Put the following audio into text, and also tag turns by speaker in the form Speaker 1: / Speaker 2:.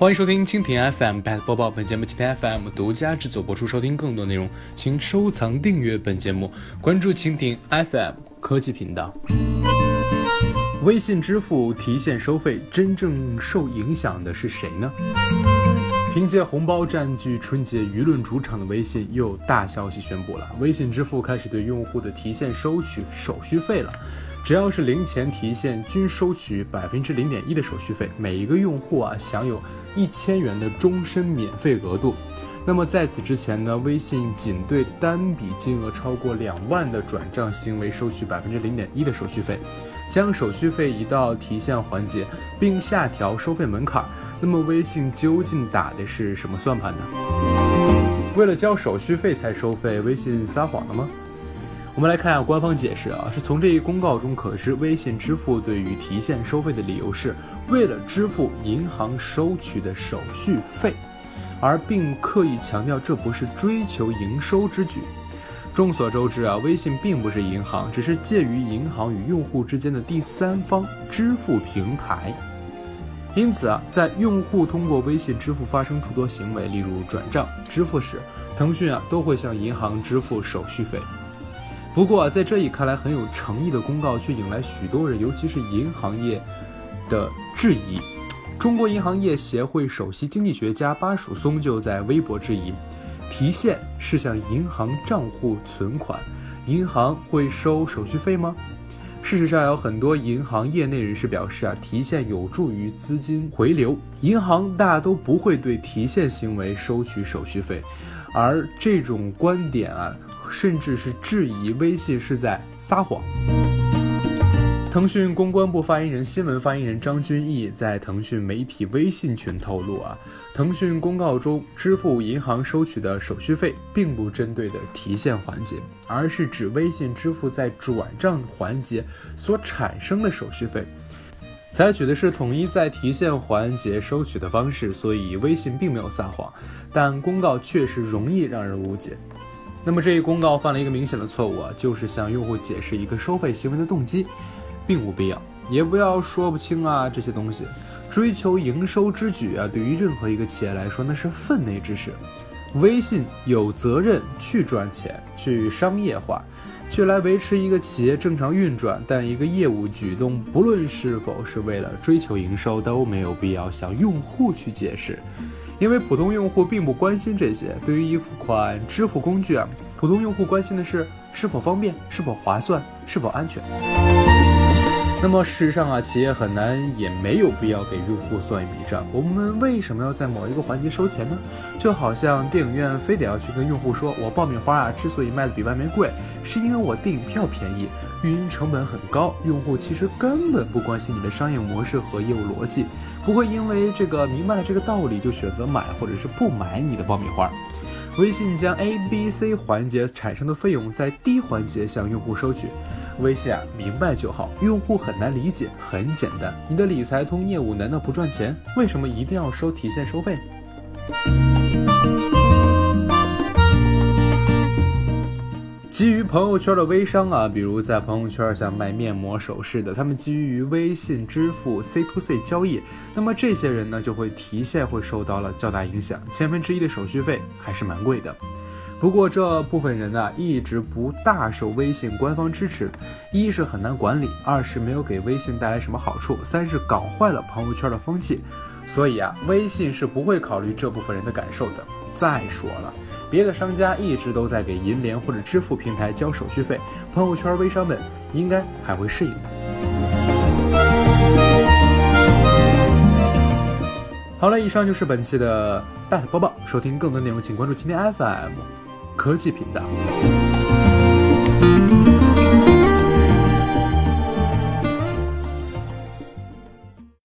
Speaker 1: 欢迎收听蜻蜓 FM Bad 播报，本节目蜻蜓 FM 独家制作播出。收听更多内容，请收藏订阅本节目，关注蜻蜓 FM 科技频道。微信支付提现收费，真正受影响的是谁呢？凭借红包占据春节舆论主场的微信，又有大消息宣布了：微信支付开始对用户的提现收取手续费了。只要是零钱提现，均收取百分之零点一的手续费。每一个用户啊，享有一千元的终身免费额度。那么在此之前呢，微信仅对单笔金额超过两万的转账行为收取百分之零点一的手续费，将手续费移到提现环节，并下调收费门槛。那么微信究竟打的是什么算盘呢？为了交手续费才收费，微信撒谎了吗？我们来看下官方解释啊，是从这一公告中可知，微信支付对于提现收费的理由是为了支付银行收取的手续费，而并刻意强调这不是追求营收之举。众所周知啊，微信并不是银行，只是介于银行与用户之间的第三方支付平台。因此啊，在用户通过微信支付发生诸多行为，例如转账、支付时，腾讯啊都会向银行支付手续费。不过，在这一看来很有诚意的公告，却引来许多人，尤其是银行业的质疑。中国银行业协会首席经济学家巴曙松就在微博质疑：提现是向银行账户存款，银行会收手续费吗？事实上，有很多银行业内人士表示啊，提现有助于资金回流，银行大都不会对提现行为收取手续费。而这种观点啊。甚至是质疑微信是在撒谎。腾讯公关部发言人、新闻发言人张君毅在腾讯媒体微信群透露啊，腾讯公告中支付银行收取的手续费，并不针对的提现环节，而是指微信支付在转账环节所产生的手续费，采取的是统一在提现环节收取的方式，所以微信并没有撒谎，但公告确实容易让人误解。那么这一公告犯了一个明显的错误啊，就是向用户解释一个收费行为的动机，并无必要，也不要说不清啊这些东西。追求营收之举啊，对于任何一个企业来说那是分内之事。微信有责任去赚钱，去商业化，去来维持一个企业正常运转。但一个业务举动，不论是否是为了追求营收，都没有必要向用户去解释。因为普通用户并不关心这些，对于一款支付工具啊，普通用户关心的是是否方便、是否划算、是否安全。那么事实上啊，企业很难也没有必要给用户算一笔账。我们为什么要在某一个环节收钱呢？就好像电影院非得要去跟用户说，我爆米花啊之所以卖的比外面贵，是因为我电影票便宜，运营成本很高。用户其实根本不关心你的商业模式和业务逻辑，不会因为这个明白了这个道理就选择买或者是不买你的爆米花。微信将 A、B、C 环节产生的费用在低环节向用户收取。微信啊，明白就好，用户很难理解，很简单。你的理财通业务难道不赚钱？为什么一定要收提现收费？基于朋友圈的微商啊，比如在朋友圈像卖面膜、首饰的，他们基于微信支付 C to C 交易，那么这些人呢就会提现会受到了较大影响，千分之一的手续费还是蛮贵的。不过这部分人呢一直不大受微信官方支持，一是很难管理，二是没有给微信带来什么好处，三是搞坏了朋友圈的风气，所以啊，微信是不会考虑这部分人的感受的。再说了。别的商家一直都在给银联或者支付平台交手续费，朋友圈微商们应该还会适应。好了，以上就是本期的大播报。收听更多内容，请关注今天 FM 科技频道。